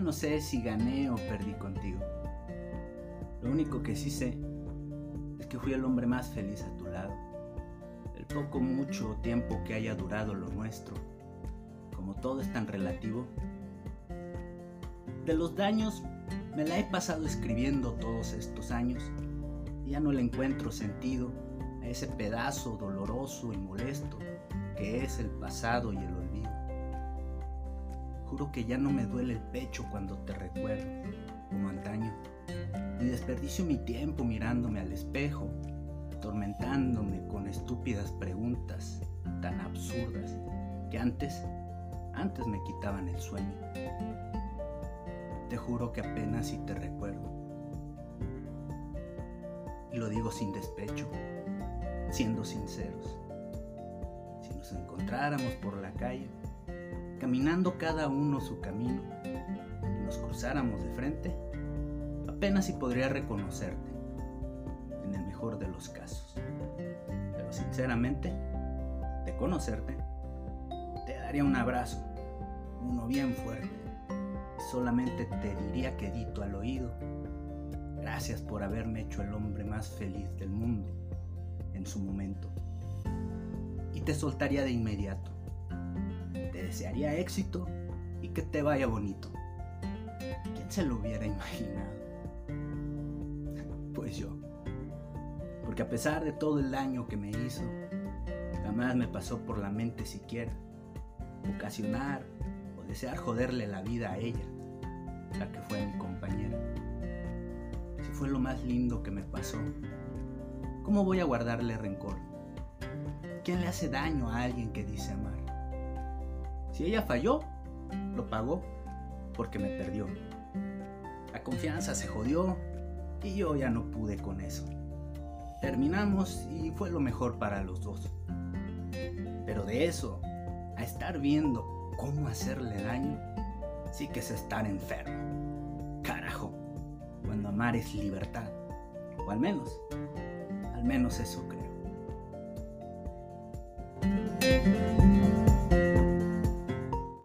no sé si gané o perdí contigo. Lo único que sí sé es que fui el hombre más feliz a tu lado. El poco mucho tiempo que haya durado lo nuestro, como todo es tan relativo. De los daños me la he pasado escribiendo todos estos años ya no le encuentro sentido a ese pedazo doloroso y molesto que es el pasado y el olvido. Juro que ya no me duele el pecho cuando te recuerdo, como antaño, ni desperdicio mi tiempo mirándome al espejo, atormentándome con estúpidas preguntas tan absurdas que antes, antes me quitaban el sueño. Te juro que apenas si te recuerdo. Y lo digo sin despecho, siendo sinceros. Si nos encontráramos por la calle, caminando cada uno su camino, y nos cruzáramos de frente, apenas si podría reconocerte, en el mejor de los casos. Pero sinceramente, de conocerte, te daría un abrazo, uno bien fuerte, y solamente te diría quedito al oído, gracias por haberme hecho el hombre más feliz del mundo en su momento. Y te soltaría de inmediato desearía éxito y que te vaya bonito. ¿Quién se lo hubiera imaginado? Pues yo. Porque a pesar de todo el daño que me hizo, jamás me pasó por la mente siquiera ocasionar o desear joderle la vida a ella, la que fue mi compañera. Si fue lo más lindo que me pasó, ¿cómo voy a guardarle rencor? ¿Quién le hace daño a alguien que dice amar? Si ella falló, lo pagó porque me perdió. La confianza se jodió y yo ya no pude con eso. Terminamos y fue lo mejor para los dos. Pero de eso, a estar viendo cómo hacerle daño, sí que es estar enfermo. Carajo, cuando amar es libertad. O al menos, al menos eso creo.